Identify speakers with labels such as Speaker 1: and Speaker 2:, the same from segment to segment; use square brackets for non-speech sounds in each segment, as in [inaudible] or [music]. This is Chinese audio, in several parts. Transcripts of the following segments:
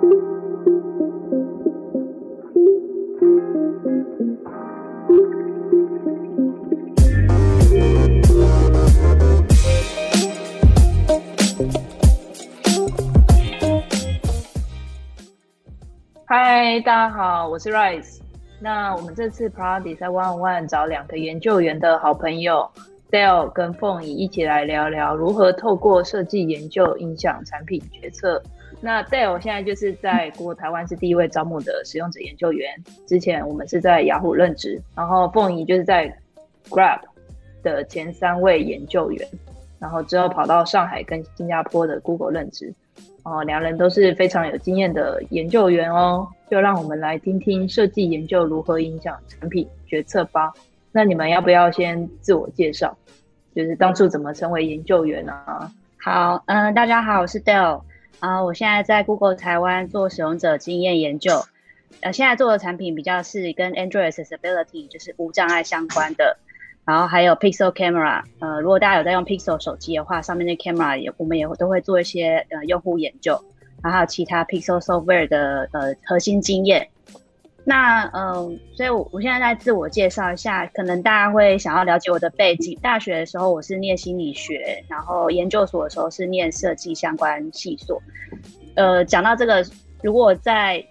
Speaker 1: 嗨，大家好，我是 Rice。那我们这次 Party 在 One One 找两个研究员的好朋友 Dale 跟凤仪一起来聊聊如何透过设计研究影响产品决策。那 Dale 现在就是在国台湾是第一位招募的使用者研究员，之前我们是在雅虎任职，然后凤仪就是在 Grab 的前三位研究员，然后之后跑到上海跟新加坡的 Google 任职。哦，两人都是非常有经验的研究员哦，就让我们来听听设计研究如何影响产品决策吧。那你们要不要先自我介绍？就是当初怎么成为研究员啊？
Speaker 2: 好，嗯，大家好，我是 Dale 啊，我现在在 Google 台湾做使用者经验研究，呃，现在做的产品比较是跟 Android Accessibility 就是无障碍相关的。然后还有 Pixel Camera，呃，如果大家有在用 Pixel 手机的话，上面的 Camera 也我们也都会做一些呃用户研究，然后还有其他 Pixel Software 的呃核心经验。那嗯，所以我我现在在自我介绍一下，可能大家会想要了解我的背景。大学的时候我是念心理学，然后研究所的时候是念设计相关系所。呃，讲到这个，如果在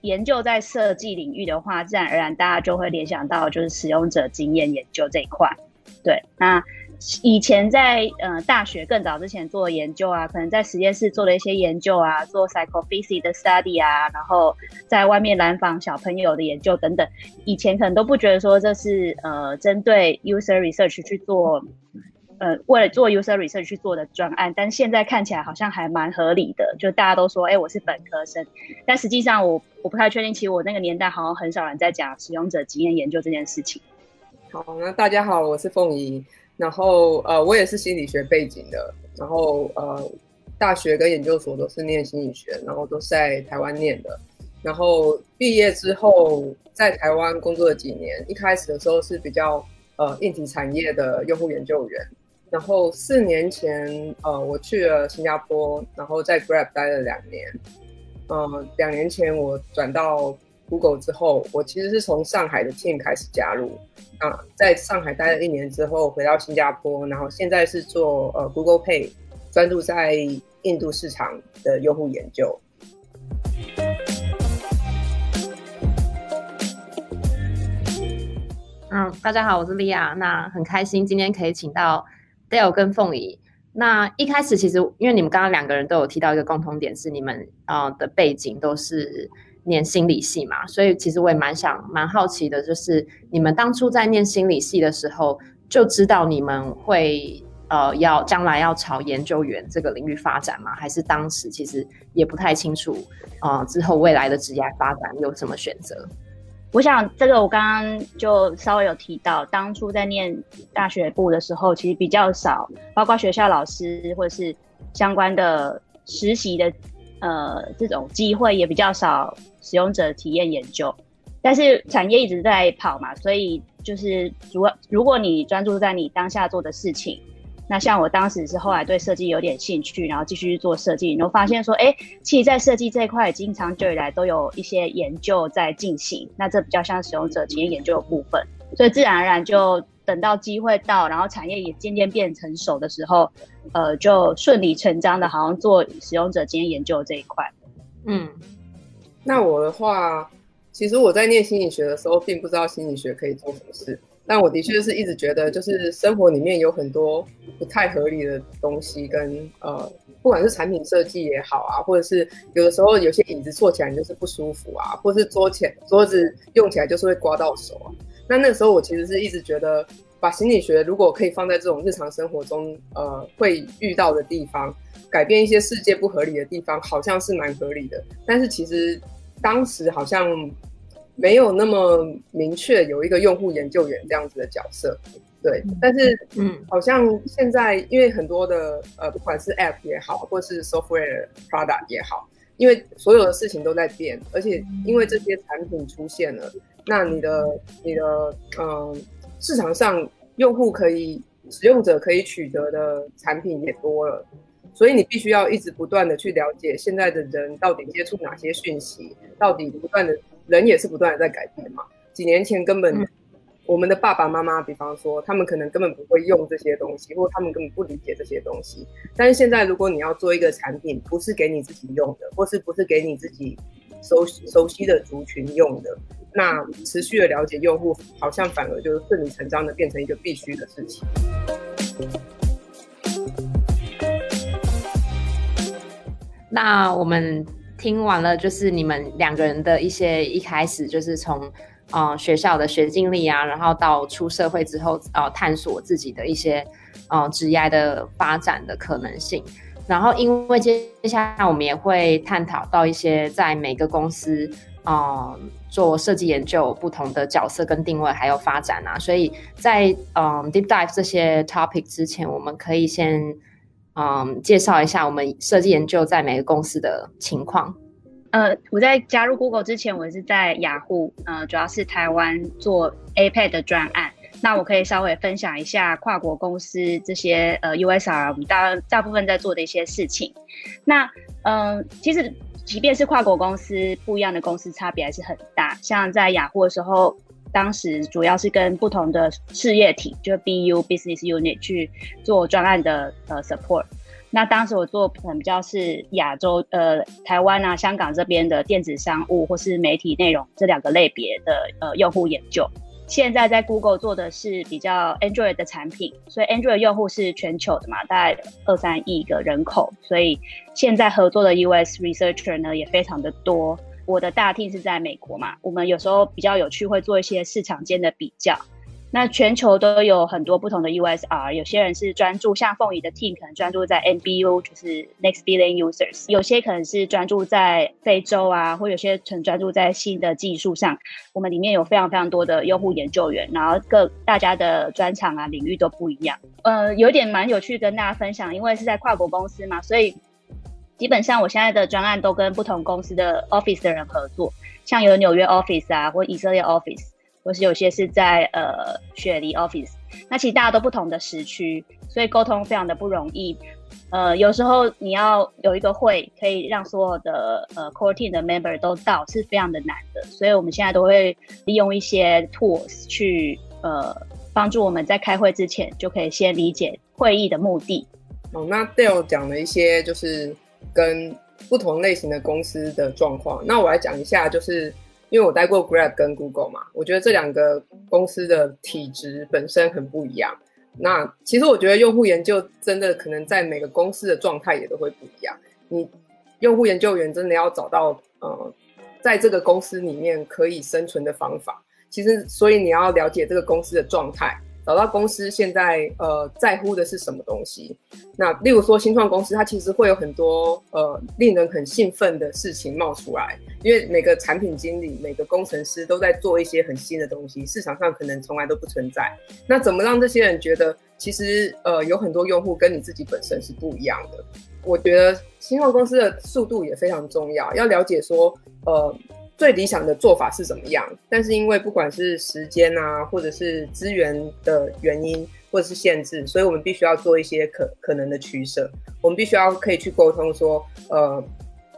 Speaker 2: 研究在设计领域的话，自然而然大家就会联想到就是使用者经验研究这一块。对，那以前在呃大学更早之前做研究啊，可能在实验室做了一些研究啊，做 psycho physic 的 study 啊，然后在外面蓝访小朋友的研究等等，以前可能都不觉得说这是呃针对 user research 去做。呃，为了做 user research 去做的专案，但现在看起来好像还蛮合理的。就大家都说，哎，我是本科生，但实际上我我不太确定。其实我那个年代好像很少人在讲使用者经验研究这件事情。
Speaker 3: 好，那大家好，我是凤仪，然后呃，我也是心理学背景的，然后呃，大学跟研究所都是念心理学，然后都是在台湾念的。然后毕业之后在台湾工作了几年，一开始的时候是比较呃硬体产业的用户研究员。然后四年前，呃，我去了新加坡，然后在 Grab 待了两年。嗯，两年前我转到 Google 之后，我其实是从上海的 team 开始加入。啊，在上海待了一年之后，回到新加坡，然后现在是做呃 Google Pay，专注在印度市场的用户研究。
Speaker 4: 嗯，大家好，我是利亚。那很开心今天可以请到。Dale 跟凤仪，那一开始其实因为你们刚刚两个人都有提到一个共同点，是你们啊的背景都是念心理系嘛，所以其实我也蛮想蛮好奇的，就是你们当初在念心理系的时候，就知道你们会呃要将来要朝研究员这个领域发展吗？还是当时其实也不太清楚啊之后未来的职业发展有什么选择？
Speaker 2: 我想这个我刚刚就稍微有提到，当初在念大学部的时候，其实比较少，包括学校老师或者是相关的实习的呃这种机会也比较少，使用者体验研究。但是产业一直在跑嘛，所以就是如果如果你专注在你当下做的事情。那像我当时是后来对设计有点兴趣，然后继续做设计，然后发现说，哎，其实，在设计这一块，经常久以来都有一些研究在进行。那这比较像使用者体验研究的部分，所以自然而然就等到机会到，然后产业也渐渐变成熟的时候，呃，就顺理成章的，好像做使用者经验研究这一块。
Speaker 3: 嗯，那我的话，其实我在念心理学的时候，并不知道心理学可以做什么事。但我的确是一直觉得，就是生活里面有很多不太合理的东西，跟呃，不管是产品设计也好啊，或者是有的时候有些椅子坐起来就是不舒服啊，或是桌前桌子用起来就是会刮到手啊。那那个时候我其实是一直觉得，把心理学如果可以放在这种日常生活中，呃，会遇到的地方，改变一些世界不合理的地方，好像是蛮合理的。但是其实当时好像。没有那么明确有一个用户研究员这样子的角色，对，但是嗯，好像现在因为很多的呃，不管是 App 也好，或是 Software Product 也好，因为所有的事情都在变，而且因为这些产品出现了，那你的你的嗯，市场上用户可以使用者可以取得的产品也多了，所以你必须要一直不断的去了解现在的人到底接触哪些讯息，到底不断的人也是不断的在改变嘛。几年前根本我们的爸爸妈妈，比方说他们可能根本不会用这些东西，或他们根本不理解这些东西。但是现在如果你要做一个产品，不是给你自己用的，或是不是给你自己熟熟悉的族群用的，那持续的了解用户，好像反而就是顺理成章的变成一个必须的事情。
Speaker 4: 那我们听完了，就是你们两个人的一些一开始就是从呃学校的学经历啊，然后到出社会之后呃探索自己的一些呃职业的发展的可能性。然后因为接下来我们也会探讨到一些在每个公司嗯做设计研究不同的角色跟定位还有发展啊，所以在嗯 deep dive 这些 topic 之前，我们可以先。嗯，介绍一下我们设计研究在每个公司的情况。
Speaker 2: 呃，我在加入 Google 之前，我是在雅虎，呃，主要是台湾做 APEC 的专案。那我可以稍微分享一下跨国公司这些呃 USR 我们大大部分在做的一些事情。那嗯，其实即便是跨国公司，不一样的公司差别还是很大。像在雅虎的时候。当时主要是跟不同的事业体，就 BU business unit 去做专案的呃 support。那当时我做可能比较是亚洲呃台湾啊香港这边的电子商务或是媒体内容这两个类别的呃用户研究。现在在 Google 做的是比较 Android 的产品，所以 Android 用户是全球的嘛，大概二三亿个人口，所以现在合作的 US researcher 呢也非常的多。我的大 T 是在美国嘛，我们有时候比较有趣，会做一些市场间的比较。那全球都有很多不同的 USR，有些人是专注，像凤仪的 team 可能专注在 NBU，就是 Next Billion Users，有些可能是专注在非洲啊，或有些很专注在新的技术上。我们里面有非常非常多的用户研究员，然后各大家的专长啊领域都不一样。呃，有点蛮有趣跟大家分享，因为是在跨国公司嘛，所以。基本上我现在的专案都跟不同公司的 office 的人合作，像有纽约 office 啊，或以色列 office，或是有些是在呃雪梨 office。那其实大家都不同的时区，所以沟通非常的不容易。呃，有时候你要有一个会，可以让所有的呃 core team 的 member 都到，是非常的难的。所以我们现在都会利用一些 tools 去呃帮助我们在开会之前就可以先理解会议的目的。
Speaker 3: 哦，那 Dale 讲了一些就是。跟不同类型的公司的状况，那我来讲一下，就是因为我待过 Grab 跟 Google 嘛，我觉得这两个公司的体质本身很不一样。那其实我觉得用户研究真的可能在每个公司的状态也都会不一样。你用户研究员真的要找到嗯，在这个公司里面可以生存的方法。其实，所以你要了解这个公司的状态。找到公司现在呃在乎的是什么东西？那例如说新创公司，它其实会有很多呃令人很兴奋的事情冒出来，因为每个产品经理、每个工程师都在做一些很新的东西，市场上可能从来都不存在。那怎么让这些人觉得其实呃有很多用户跟你自己本身是不一样的？我觉得新创公司的速度也非常重要，要了解说呃。最理想的做法是怎么样？但是因为不管是时间啊，或者是资源的原因，或者是限制，所以我们必须要做一些可可能的取舍。我们必须要可以去沟通说，呃，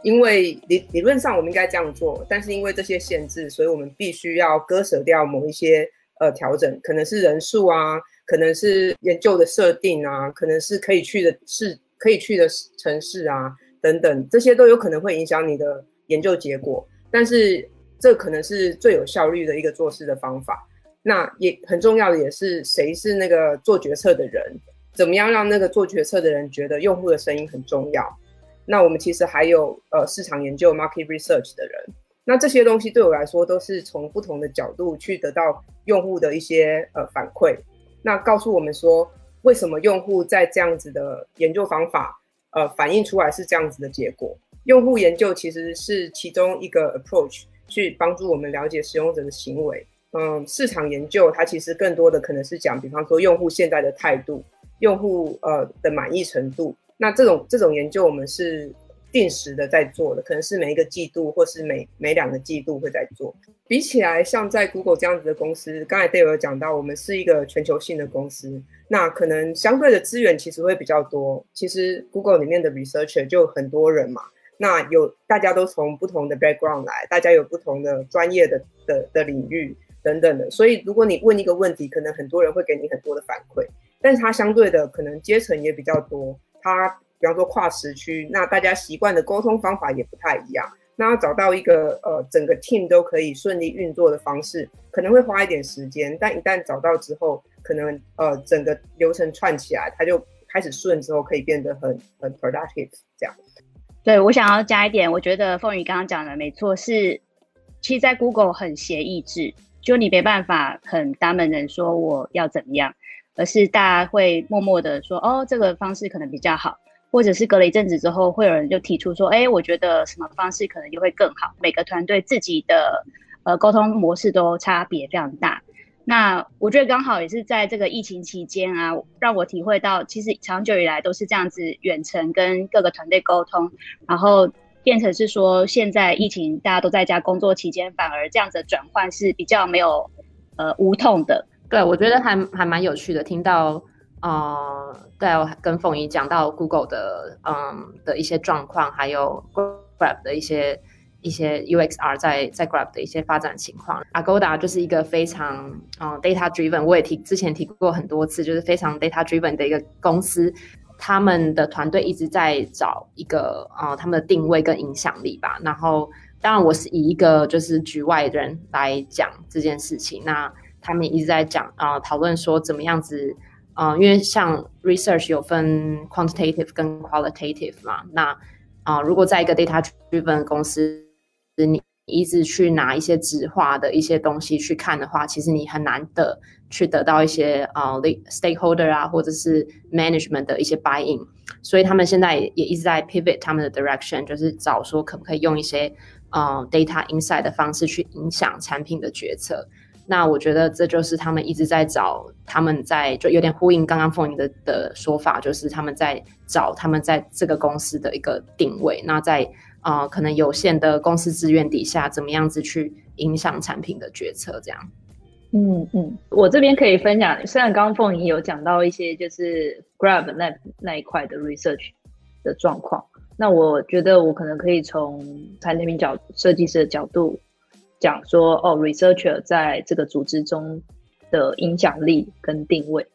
Speaker 3: 因为理理论上我们应该这样做，但是因为这些限制，所以我们必须要割舍掉某一些呃调整，可能是人数啊，可能是研究的设定啊，可能是可以去的市可以去的城市啊等等，这些都有可能会影响你的研究结果。但是这可能是最有效率的一个做事的方法。那也很重要的也是谁是那个做决策的人，怎么样让那个做决策的人觉得用户的声音很重要。那我们其实还有呃市场研究 market research 的人。那这些东西对我来说都是从不同的角度去得到用户的一些呃反馈。那告诉我们说为什么用户在这样子的研究方法呃反映出来是这样子的结果。用户研究其实是其中一个 approach，去帮助我们了解使用者的行为。嗯，市场研究它其实更多的可能是讲，比方说用户现在的态度，用户呃的满意程度。那这种这种研究我们是定时的在做的，可能是每一个季度或是每每两个季度会在做。比起来，像在 Google 这样子的公司，刚才 Dave 有讲到，我们是一个全球性的公司，那可能相对的资源其实会比较多。其实 Google 里面的 researcher 就很多人嘛，那有大家都从不同的 background 来，大家有不同的专业的的的领域等等的，所以如果你问一个问题，可能很多人会给你很多的反馈，但是它相对的可能阶层也比较多，它比方说跨时区，那大家习惯的沟通方法也不太一样。那要找到一个呃整个 team 都可以顺利运作的方式，可能会花一点时间。但一旦找到之后，可能呃整个流程串起来，它就开始顺之后，可以变得很很 productive 这样。
Speaker 2: 对我想要加一点，我觉得凤宇刚刚讲的没错，是其实，在 Google 很协议制，就你没办法很大门人说我要怎么样，而是大家会默默的说，哦，这个方式可能比较好。或者是隔了一阵子之后，会有人就提出说：“哎，我觉得什么方式可能就会更好。”每个团队自己的呃沟通模式都差别非常大。那我觉得刚好也是在这个疫情期间啊，让我体会到，其实长久以来都是这样子远程跟各个团队沟通，然后变成是说现在疫情大家都在家工作期间，反而这样子转换是比较没有呃无痛的。
Speaker 4: 对，我觉得还还蛮有趣的，听到。呃，对，我跟凤仪讲到 Google 的嗯的一些状况，还有 Grab 的一些一些 UXR 在在 Grab 的一些发展情况。Agoda 就是一个非常嗯 data driven，我也提之前提过很多次，就是非常 data driven 的一个公司。他们的团队一直在找一个呃他们的定位跟影响力吧。然后，当然我是以一个就是局外人来讲这件事情。那他们一直在讲啊讨论说怎么样子。啊，因为像 research 有分 quantitative 跟 qualitative 嘛，那啊，如果在一个 data driven 公司，你一直去拿一些纸化的一些东西去看的话，其实你很难的去得到一些啊 stakeholder 啊，或者是 management 的一些 buy in，所以他们现在也一直在 pivot 他们的 direction，就是找说可不可以用一些啊 data insight 的方式去影响产品的决策。那我觉得这就是他们一直在找，他们在就有点呼应刚刚凤仪的的说法，就是他们在找他们在这个公司的一个定位。那在啊，可能有限的公司资源底下，怎么样子去影响产品的决策？这样。
Speaker 1: 嗯嗯，我这边可以分享，虽然刚刚凤仪有讲到一些就是 Grab 那那一块的 research 的状况，那我觉得我可能可以从产品角设计师的角度。讲说哦，researcher 在这个组织中的影响力跟定位。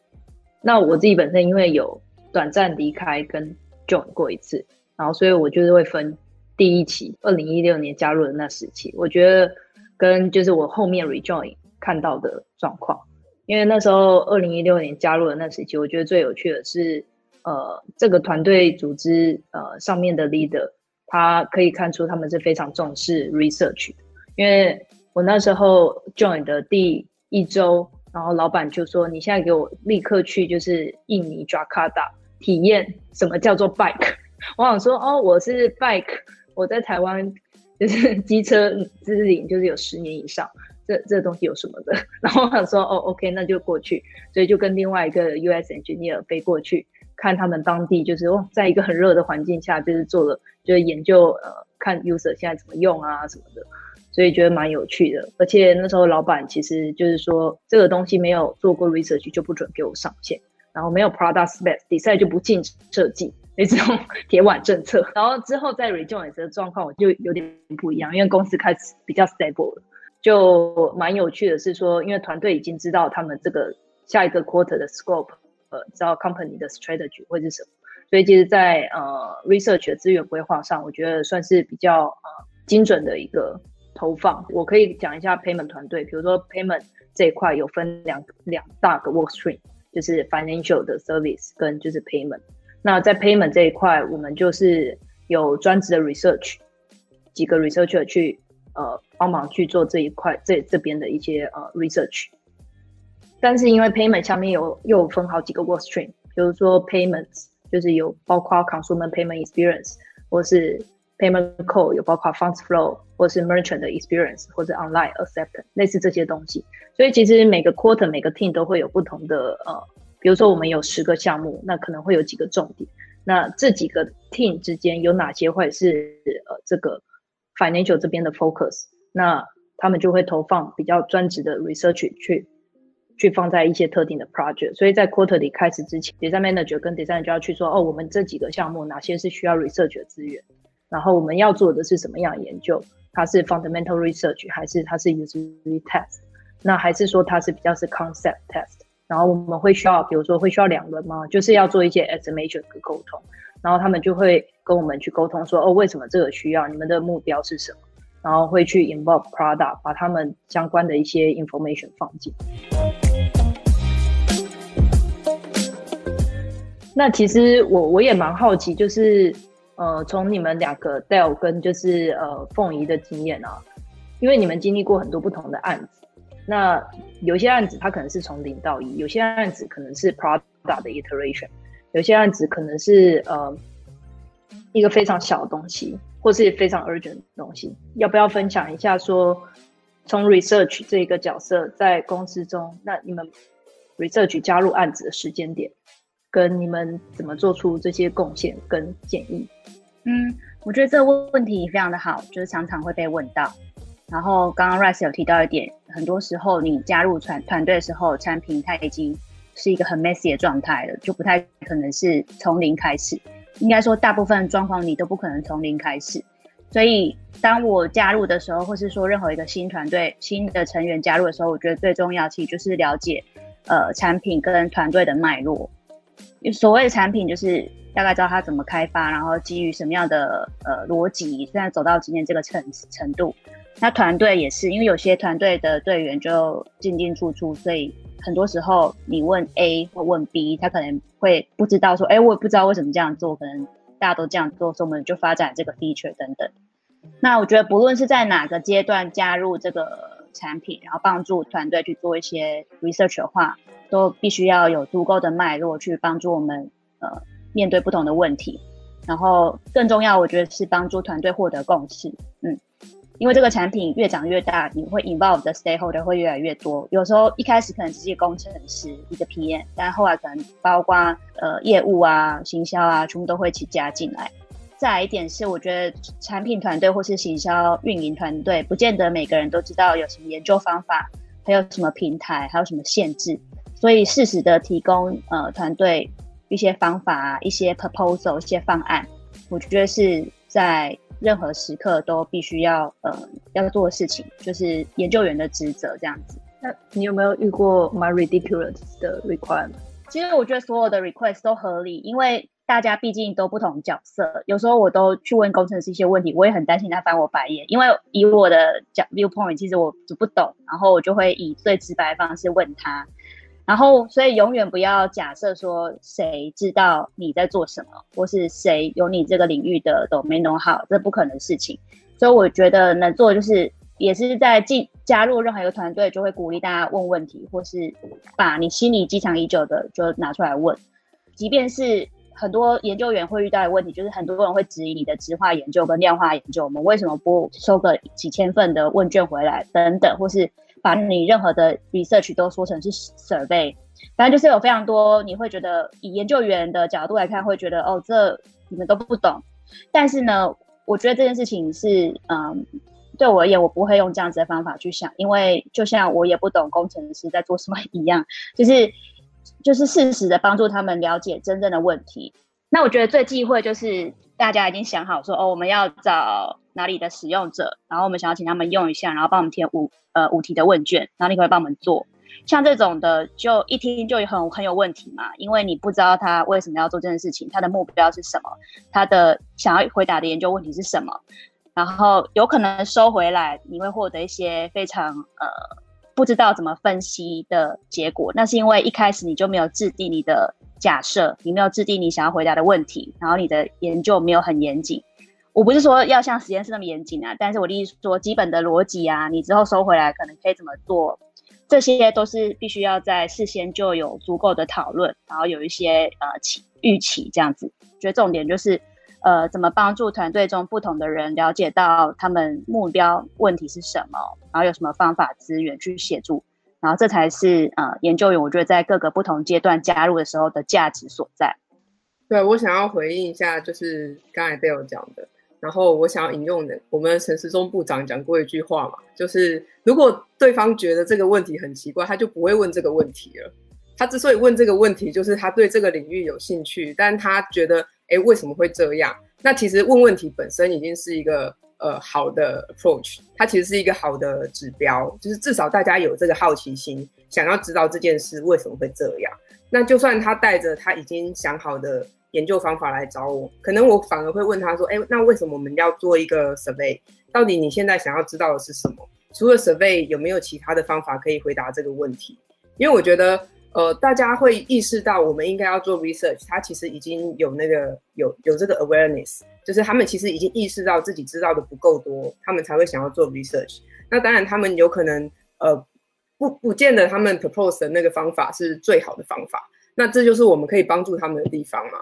Speaker 1: 那我自己本身因为有短暂离开跟 join 过一次，然后所以我就是会分第一期，二零一六年加入的那时期，我觉得跟就是我后面 rejoin 看到的状况。因为那时候二零一六年加入的那时期，我觉得最有趣的是，呃，这个团队组织呃上面的 leader，他可以看出他们是非常重视 research。因为我那时候 join 的第一周，然后老板就说：“你现在给我立刻去，就是印尼 Jakarta 体验什么叫做 bike。”我想说：“哦，我是 bike，我在台湾就是 [laughs] 机车资历就是有十年以上，这这东西有什么的？” [laughs] 然后我想说：“哦，OK，那就过去。”所以就跟另外一个 US engineer 飞过去，看他们当地就是哦，在一个很热的环境下，就是做了就是研究呃，看 user 现在怎么用啊什么的。所以觉得蛮有趣的，而且那时候老板其实就是说，这个东西没有做过 research 就不准给我上线，然后没有 product spec design 就不进设计，那种 [laughs] 铁腕政策。然后之后在 rejoin 的状况，我就有点不一样，因为公司开始比较 stable 了，就蛮有趣的是说，因为团队已经知道他们这个下一个 quarter 的 scope，呃，知道 company 的 strategy 会是什么，所以其实，在呃 research 的资源规划上，我觉得算是比较呃精准的一个。投放，我可以讲一下 payment 团队，比如说 payment 这一块有分两两大个 work stream，就是 financial 的 service 跟就是 payment。那在 payment 这一块，我们就是有专职的 research，几个 researcher 去呃帮忙去做这一块这这边的一些呃 research。但是因为 payment 下面有又分好几个 work stream，比如说 payments 就是有包括 consumer payment experience 或是 payment code 有包括 funds flow 或是 merchant 的 experience 或者 online accept 类似这些东西，所以其实每个 quarter 每个 team 都会有不同的呃，比如说我们有十个项目，那可能会有几个重点。那这几个 team 之间有哪些会是呃这个 financial 这边的 focus？那他们就会投放比较专职的 research 去去放在一些特定的 project。所以在 quarter 里开始之前，design manager 跟 design 就要去说，哦，我们这几个项目哪些是需要 research 的资源，然后我们要做的是什么样的研究？它是 fundamental research 还是它是 user test？那还是说它是比较是 concept test？然后我们会需要，比如说会需要两轮吗？就是要做一些 estimation 的沟通，然后他们就会跟我们去沟通说，哦，为什么这个需要？你们的目标是什么？然后会去 involve Prada，把他们相关的一些 information 放进。那其实我我也蛮好奇，就是呃，从你们两个 Dell 跟就是呃凤仪的经验啊，因为你们经历过很多不同的案子。那有些案子它可能是从零到一，有些案子可能是 product 的 iteration，有些案子可能是呃一个非常小的东西，或是非常 urgent 的东西。要不要分享一下说，从 research 这个角色在公司中，那你们 research 加入案子的时间点，跟你们怎么做出这些贡献跟建议？
Speaker 2: 嗯，我觉得这个问题非常的好，就是常常会被问到。然后刚刚 Rice 有提到一点，很多时候你加入团团队的时候，产品它已经是一个很 messy 的状态了，就不太可能是从零开始。应该说，大部分状况你都不可能从零开始。所以，当我加入的时候，或是说任何一个新团队、新的成员加入的时候，我觉得最重要其实就是了解呃产品跟团队的脉络。所谓的产品，就是大概知道它怎么开发，然后基于什么样的呃逻辑，现在走到今天这个程程度。那团队也是，因为有些团队的队员就进进出出，所以很多时候你问 A 或问 B，他可能会不知道说，哎，我也不知道为什么这样做，可能大家都这样做，所以我们就发展这个 feature 等等。那我觉得不论是在哪个阶段加入这个产品，然后帮助团队去做一些 research 的话，都必须要有足够的脉络去帮助我们呃面对不同的问题，然后更重要，我觉得是帮助团队获得共识，嗯。因为这个产品越长越大，你会 involve 的 stakeholder 会越来越多。有时候一开始可能只是一个工程师、一个 PM，但后来可能包括呃业务啊、行销啊，全部都会一起加进来。再来一点是，我觉得产品团队或是行销运营团队，不见得每个人都知道有什么研究方法，还有什么平台，还有什么限制。所以适时的提供呃团队一些方法、一些 proposal、一些方案，我觉得是在。任何时刻都必须要呃要做的事情，就是研究员的职责这样子。
Speaker 1: 那你有没有遇过 my ridiculous 的 requirement？
Speaker 2: 其实我觉得所有的 request 都合理，因为大家毕竟都不同角色。有时候我都去问工程师一些问题，我也很担心他翻我白眼，因为以我的角 viewpoint，其实我就不懂，然后我就会以最直白的方式问他。然后，所以永远不要假设说谁知道你在做什么，或是谁有你这个领域的 domain 好这不可能事情。所以我觉得能做就是，也是在进加入任何一个团队，就会鼓励大家问问题，或是把你心里积藏已久的就拿出来问。即便是很多研究员会遇到的问题，就是很多人会质疑你的质化研究跟量化研究，我们为什么不收个几千份的问卷回来等等，或是。把你任何的 research 都说成是 survey，反正就是有非常多，你会觉得以研究员的角度来看，会觉得哦，这你们都不懂。但是呢，我觉得这件事情是，嗯，对我而言，我不会用这样子的方法去想，因为就像我也不懂工程师在做什么一样，就是就是适时的帮助他们了解真正的问题。那我觉得最忌讳就是大家已经想好说，哦，我们要找。哪里的使用者，然后我们想要请他们用一下，然后帮我们填五呃五题的问卷，然后你可以帮我们做。像这种的，就一听就很很有问题嘛，因为你不知道他为什么要做这件事情，他的目标是什么，他的想要回答的研究问题是什么，然后有可能收回来，你会获得一些非常呃不知道怎么分析的结果。那是因为一开始你就没有制定你的假设，你没有制定你想要回答的问题，然后你的研究没有很严谨。我不是说要像实验室那么严谨啊，但是我的意思说，基本的逻辑啊，你之后收回来可能可以怎么做，这些都是必须要在事先就有足够的讨论，然后有一些呃期预期这样子。觉得重点就是，呃，怎么帮助团队中不同的人了解到他们目标问题是什么，然后有什么方法资源去协助，然后这才是呃研究员我觉得在各个不同阶段加入的时候的价值所在。
Speaker 3: 对我想要回应一下，就是刚才 Dale 讲的，然后我想要引用的，我们陈时中部长讲过一句话嘛，就是如果对方觉得这个问题很奇怪，他就不会问这个问题了。他之所以问这个问题，就是他对这个领域有兴趣，但他觉得，哎，为什么会这样？那其实问问题本身已经是一个呃好的 approach，它其实是一个好的指标，就是至少大家有这个好奇心，想要知道这件事为什么会这样。那就算他带着他已经想好的研究方法来找我，可能我反而会问他说：“哎，那为什么我们要做一个 survey？到底你现在想要知道的是什么？除了 survey，有没有其他的方法可以回答这个问题？”因为我觉得，呃，大家会意识到我们应该要做 research，他其实已经有那个有有这个 awareness，就是他们其实已经意识到自己知道的不够多，他们才会想要做 research。那当然，他们有可能呃。不不见得他们 propose 的那个方法是最好的方法，那这就是我们可以帮助他们的地方嘛？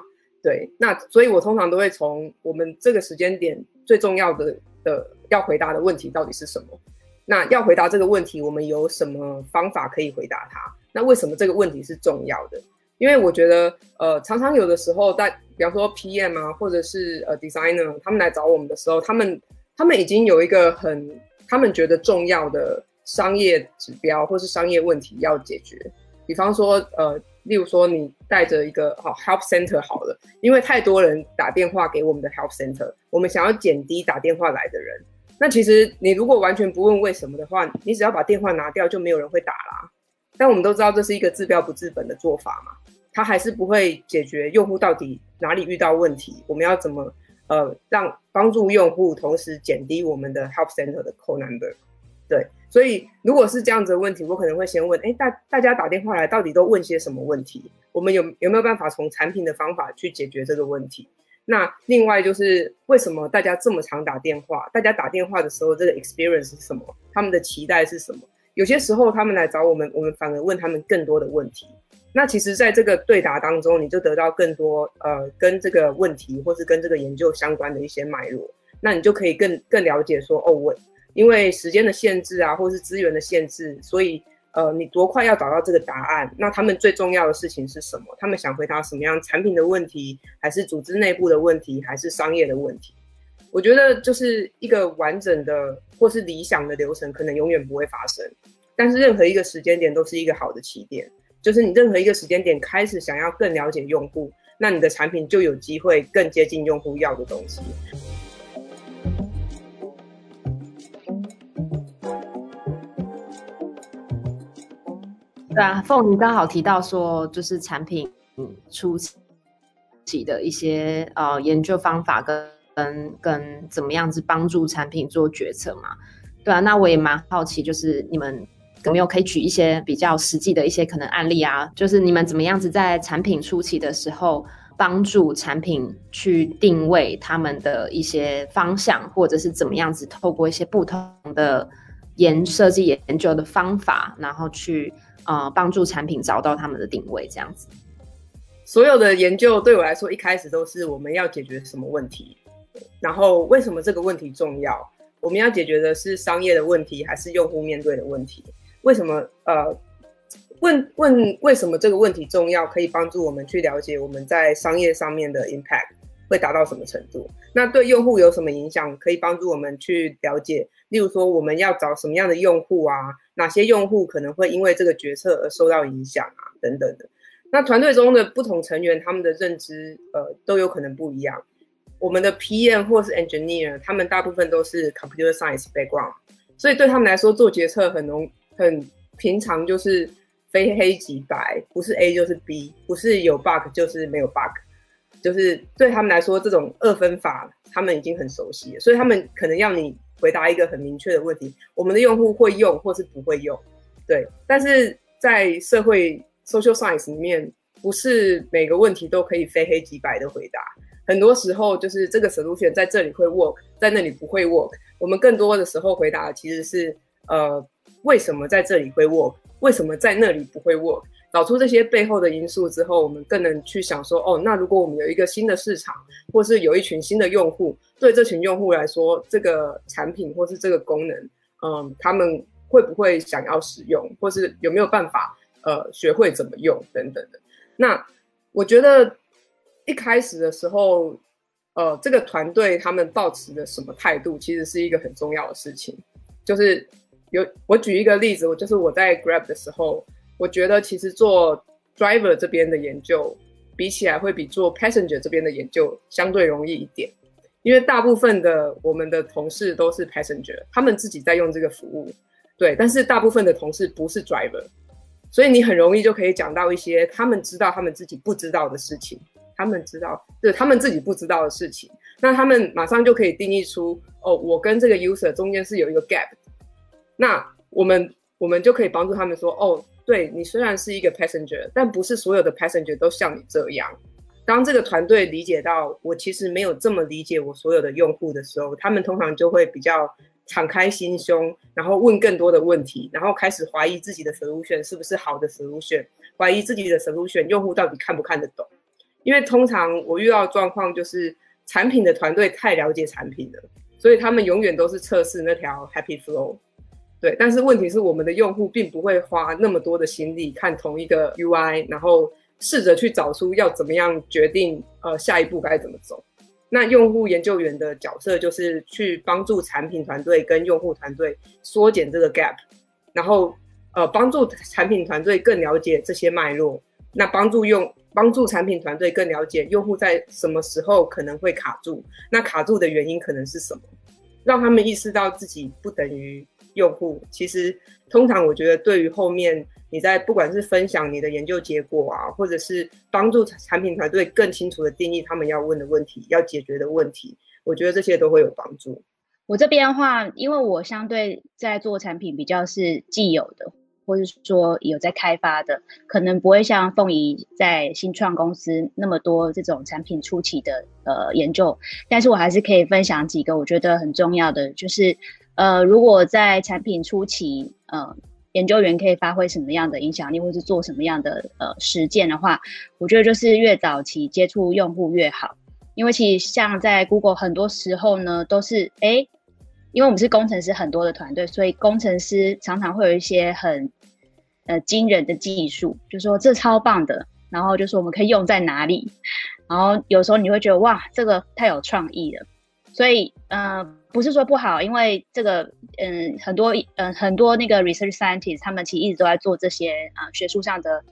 Speaker 3: 对，那所以我通常都会从我们这个时间点最重要的的要回答的问题到底是什么？那要回答这个问题，我们有什么方法可以回答它？那为什么这个问题是重要的？因为我觉得，呃，常常有的时候在，比方说 PM 啊，或者是呃 designer，他们来找我们的时候，他们他们已经有一个很他们觉得重要的。商业指标或是商业问题要解决，比方说，呃，例如说你带着一个好 help center 好了，因为太多人打电话给我们的 help center，我们想要减低打电话来的人。那其实你如果完全不问为什么的话，你只要把电话拿掉，就没有人会打啦。但我们都知道这是一个治标不治本的做法嘛，它还是不会解决用户到底哪里遇到问题，我们要怎么呃让帮助用户，同时减低我们的 help center 的 call number，对。所以，如果是这样子的问题，我可能会先问：哎，大大家打电话来到底都问些什么问题？我们有有没有办法从产品的方法去解决这个问题？那另外就是为什么大家这么常打电话？大家打电话的时候，这个 experience 是什么？他们的期待是什么？有些时候他们来找我们，我们反而问他们更多的问题。那其实，在这个对答当中，你就得到更多呃跟这个问题或是跟这个研究相关的一些脉络。那你就可以更更了解说：哦，我。因为时间的限制啊，或是资源的限制，所以呃，你多快要找到这个答案？那他们最重要的事情是什么？他们想回答什么样产品的问题，还是组织内部的问题，还是商业的问题？我觉得就是一个完整的或是理想的流程，可能永远不会发生。但是任何一个时间点都是一个好的起点，就是你任何一个时间点开始想要更了解用户，那你的产品就有机会更接近用户要的东西。
Speaker 4: 对啊，凤你刚好提到说，就是产品初期的一些呃研究方法跟跟跟怎么样子帮助产品做决策嘛？对啊，那我也蛮好奇，就是你们有没有可以举一些比较实际的一些可能案例啊？就是你们怎么样子在产品初期的时候帮助产品去定位他们的一些方向，或者是怎么样子透过一些不同的研设计研究的方法，然后去。呃，帮助产品找到他们的定位，这样子。
Speaker 3: 所有的研究对我来说，一开始都是我们要解决什么问题，然后为什么这个问题重要？我们要解决的是商业的问题，还是用户面对的问题？为什么？呃，问问为什么这个问题重要，可以帮助我们去了解我们在商业上面的 impact 会达到什么程度？那对用户有什么影响？可以帮助我们去了解，例如说我们要找什么样的用户啊？哪些用户可能会因为这个决策而受到影响啊？等等的。那团队中的不同成员，他们的认知呃都有可能不一样。我们的 PM 或是 Engineer，他们大部分都是 Computer Science background，所以对他们来说做决策很容很平常，就是非黑即白，不是 A 就是 B，不是有 bug 就是没有 bug，就是对他们来说这种二分法他们已经很熟悉了，所以他们可能要你。回答一个很明确的问题：我们的用户会用或是不会用？对，但是在社会 social science 里面，不是每个问题都可以非黑即白的回答。很多时候就是这个 solution 在这里会 work，在那里不会 work。我们更多的时候回答其实是呃，为什么在这里会 work？为什么在那里不会 work？找出这些背后的因素之后，我们更能去想说：哦，那如果我们有一个新的市场，或是有一群新的用户。对这群用户来说，这个产品或是这个功能，嗯，他们会不会想要使用，或是有没有办法，呃，学会怎么用等等的？那我觉得一开始的时候，呃，这个团队他们抱持的什么态度，其实是一个很重要的事情。就是有我举一个例子，我就是我在 Grab 的时候，我觉得其实做 Driver 这边的研究，比起来会比做 Passenger 这边的研究相对容易一点，因为大部分的我们的同事都是 Passenger，他们自己在用这个服务，对，但是大部分的同事不是 Driver，所以你很容易就可以讲到一些他们知道他们自己不知道的事情。他们知道，对他们自己不知道的事情，那他们马上就可以定义出，哦，我跟这个 user 中间是有一个 gap，那我们我们就可以帮助他们说，哦，对你虽然是一个 passenger，但不是所有的 passenger 都像你这样。当这个团队理解到我其实没有这么理解我所有的用户的时候，他们通常就会比较敞开心胸，然后问更多的问题，然后开始怀疑自己的 solution 是不是好的 solution，怀疑自己的 solution 用户到底看不看得懂。因为通常我遇到的状况就是产品的团队太了解产品了，所以他们永远都是测试那条 Happy Flow，对。但是问题是我们的用户并不会花那么多的心力看同一个 UI，然后试着去找出要怎么样决定呃下一步该怎么走。那用户研究员的角色就是去帮助产品团队跟用户团队缩减这个 gap，然后呃帮助产品团队更了解这些脉络，那帮助用。帮助产品团队更了解用户在什么时候可能会卡住，那卡住的原因可能是什么？让他们意识到自己不等于用户。其实，通常我觉得对于后面你在不管是分享你的研究结果啊，或者是帮助产品团队更清楚的定义他们要问的问题、要解决的问题，我觉得这些都会有帮助。
Speaker 2: 我这边的话，因为我相对在做产品比较是既有的。或者说有在开发的，可能不会像凤仪在新创公司那么多这种产品初期的呃研究，但是我还是可以分享几个我觉得很重要的，就是呃如果在产品初期，呃研究员可以发挥什么样的影响力，或是做什么样的呃实践的话，我觉得就是越早期接触用户越好，因为其实像在 Google 很多时候呢都是哎。因为我们是工程师很多的团队，所以工程师常常会有一些很呃惊人的技术，就说这超棒的，然后就说我们可以用在哪里，然后有时候你会觉得哇，这个太有创意了，所以呃不是说不好，因为这个嗯很多嗯很多那个 research scientist 他们其实一直都在做这些啊学术上的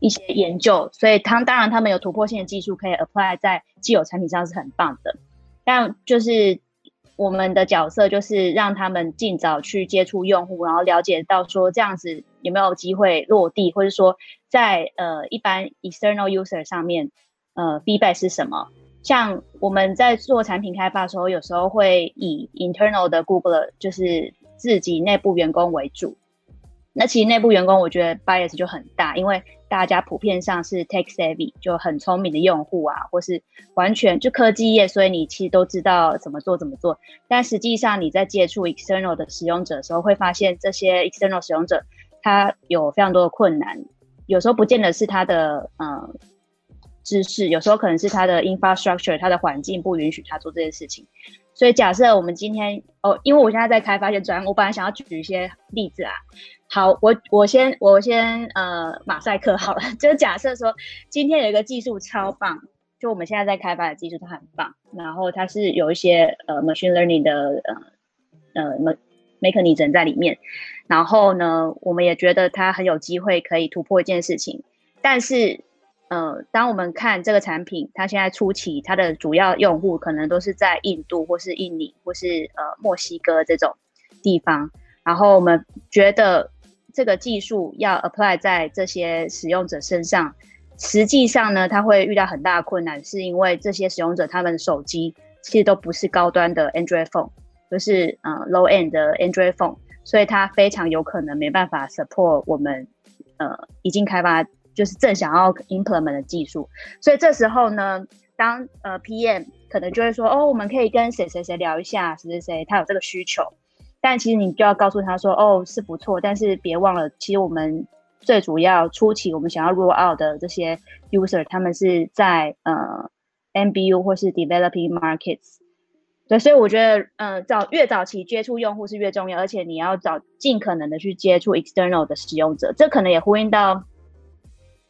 Speaker 2: 一些研究，所以他当然他们有突破性的技术可以 apply 在既有产品上是很棒的，但就是。我们的角色就是让他们尽早去接触用户，然后了解到说这样子有没有机会落地，或者说在呃一般 external user 上面，呃 feedback 是什么？像我们在做产品开发的时候，有时候会以 internal 的 Google 就是自己内部员工为主。那其实内部员工我觉得 bias 就很大，因为大家普遍上是 tech savvy 就很聪明的用户啊，或是完全就科技业，所以你其实都知道怎么做怎么做。但实际上你在接触 external 的使用者的时候，会发现这些 external 使用者他有非常多的困难，有时候不见得是他的嗯知识，有时候可能是他的 infrastructure，他的环境不允许他做这件事情。所以假设我们今天哦，因为我现在在开发一些专，我本来想要举一些例子啊。好，我我先我先呃马赛克好了，[laughs] 就假设说今天有一个技术超棒，就我们现在在开发的技术它很棒，然后它是有一些呃 machine learning 的呃呃 mechanism 在里面，然后呢，我们也觉得它很有机会可以突破一件事情，但是呃，当我们看这个产品，它现在初期它的主要用户可能都是在印度或是印尼或是呃墨西哥这种地方，然后我们觉得。这个技术要 apply 在这些使用者身上，实际上呢，他会遇到很大的困难，是因为这些使用者他们手机其实都不是高端的 Android phone，就是呃 low end 的 Android phone，所以它非常有可能没办法 support 我们呃已经开发就是正想要 implement 的技术，所以这时候呢，当呃 PM 可能就会说，哦，我们可以跟谁谁谁聊一下，谁谁谁他有这个需求。但其实你就要告诉他说，哦，是不错，但是别忘了，其实我们最主要初期我们想要 roll out 的这些 user，他们是在呃 MBU 或是 developing markets，对，所以我觉得，嗯，早越早期接触用户是越重要，而且你要找尽可能的去接触 external 的使用者，这可能也呼应到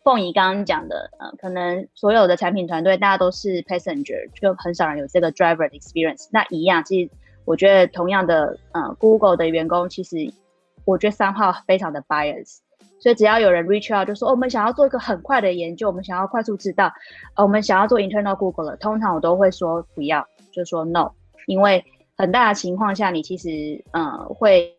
Speaker 2: 凤仪刚刚讲的，呃，可能所有的产品团队大家都是 passenger，就很少人有这个 driver 的 experience。那一样，其实我觉得同样的，呃，Google 的员工其实我觉得三号非常的 bias。所以只要有人 reach out 就说，我们想要做一个很快的研究，我们想要快速知道，呃，我们想要做 internal Google 了，通常我都会说不要，就说 no，因为很大的情况下，你其实嗯会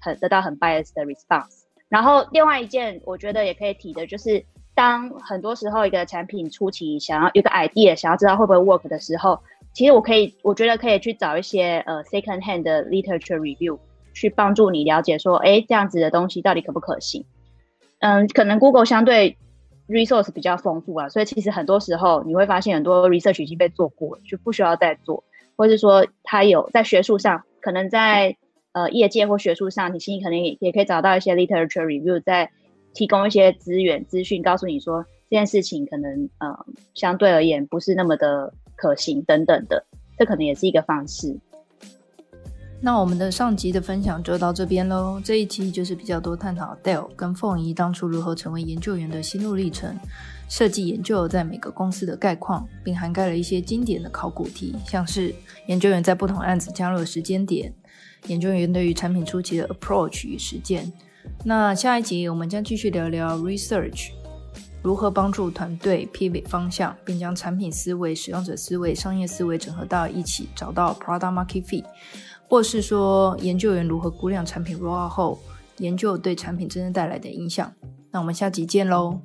Speaker 2: 很得到很 bias 的 response。然后另外一件我觉得也可以提的就是，当很多时候一个产品初期想要有个 idea，想要知道会不会 work 的时候，其实我可以，我觉得可以去找一些呃 second hand 的 literature review 去帮助你了解说，哎，这样子的东西到底可不可行。嗯，可能 Google 相对 resource 比较丰富啊，所以其实很多时候你会发现很多 research 已经被做过了，就不需要再做，或者说它有在学术上，可能在呃业界或学术上，你其实可能也也可以找到一些 literature review，在提供一些资源资讯，告诉你说这件事情可能呃相对而言不是那么的可行等等的，这可能也是一个方式。
Speaker 5: 那我们的上集的分享就到这边喽。这一期就是比较多探讨 Dale 跟凤仪当初如何成为研究员的心路历程，设计研究在每个公司的概况，并涵盖了一些经典的考古题，像是研究员在不同案子加入的时间点，研究员对于产品初期的 approach 与实践。那下一集我们将继续聊聊 research 如何帮助团队 pivot 方向，并将产品思维、使用者思维、商业思维整合到一起，找到 product market fit。或是说，研究员如何估量产品 roll out 后，研究对产品真正带来的影响。那我们下集见喽。